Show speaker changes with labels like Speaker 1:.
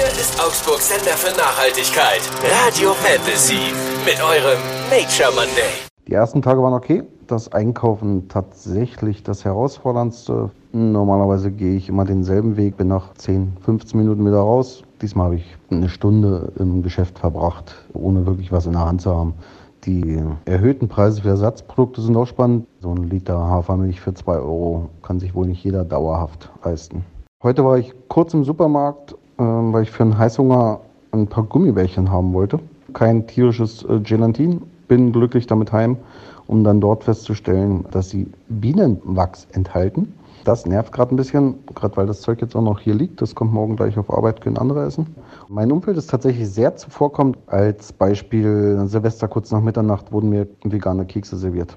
Speaker 1: Hier ist Augsburg Sender für Nachhaltigkeit. Radio Fantasy. Mit eurem Nature Monday.
Speaker 2: Die ersten Tage waren okay. Das Einkaufen tatsächlich das herausforderndste. Normalerweise gehe ich immer denselben Weg, bin nach 10, 15 Minuten wieder raus. Diesmal habe ich eine Stunde im Geschäft verbracht, ohne wirklich was in der Hand zu haben. Die erhöhten Preise für Ersatzprodukte sind auch spannend. So ein Liter Hafermilch für 2 Euro kann sich wohl nicht jeder dauerhaft leisten. Heute war ich kurz im Supermarkt, weil ich für einen Heißhunger ein paar Gummibärchen haben wollte. Kein tierisches äh, Gelatin. Bin glücklich damit heim, um dann dort festzustellen, dass sie Bienenwachs enthalten. Das nervt gerade ein bisschen, gerade weil das Zeug jetzt auch noch hier liegt. Das kommt morgen gleich auf Arbeit, können andere essen. Mein Umfeld ist tatsächlich sehr zuvorkommend. Als Beispiel Silvester kurz nach Mitternacht wurden mir vegane Kekse serviert.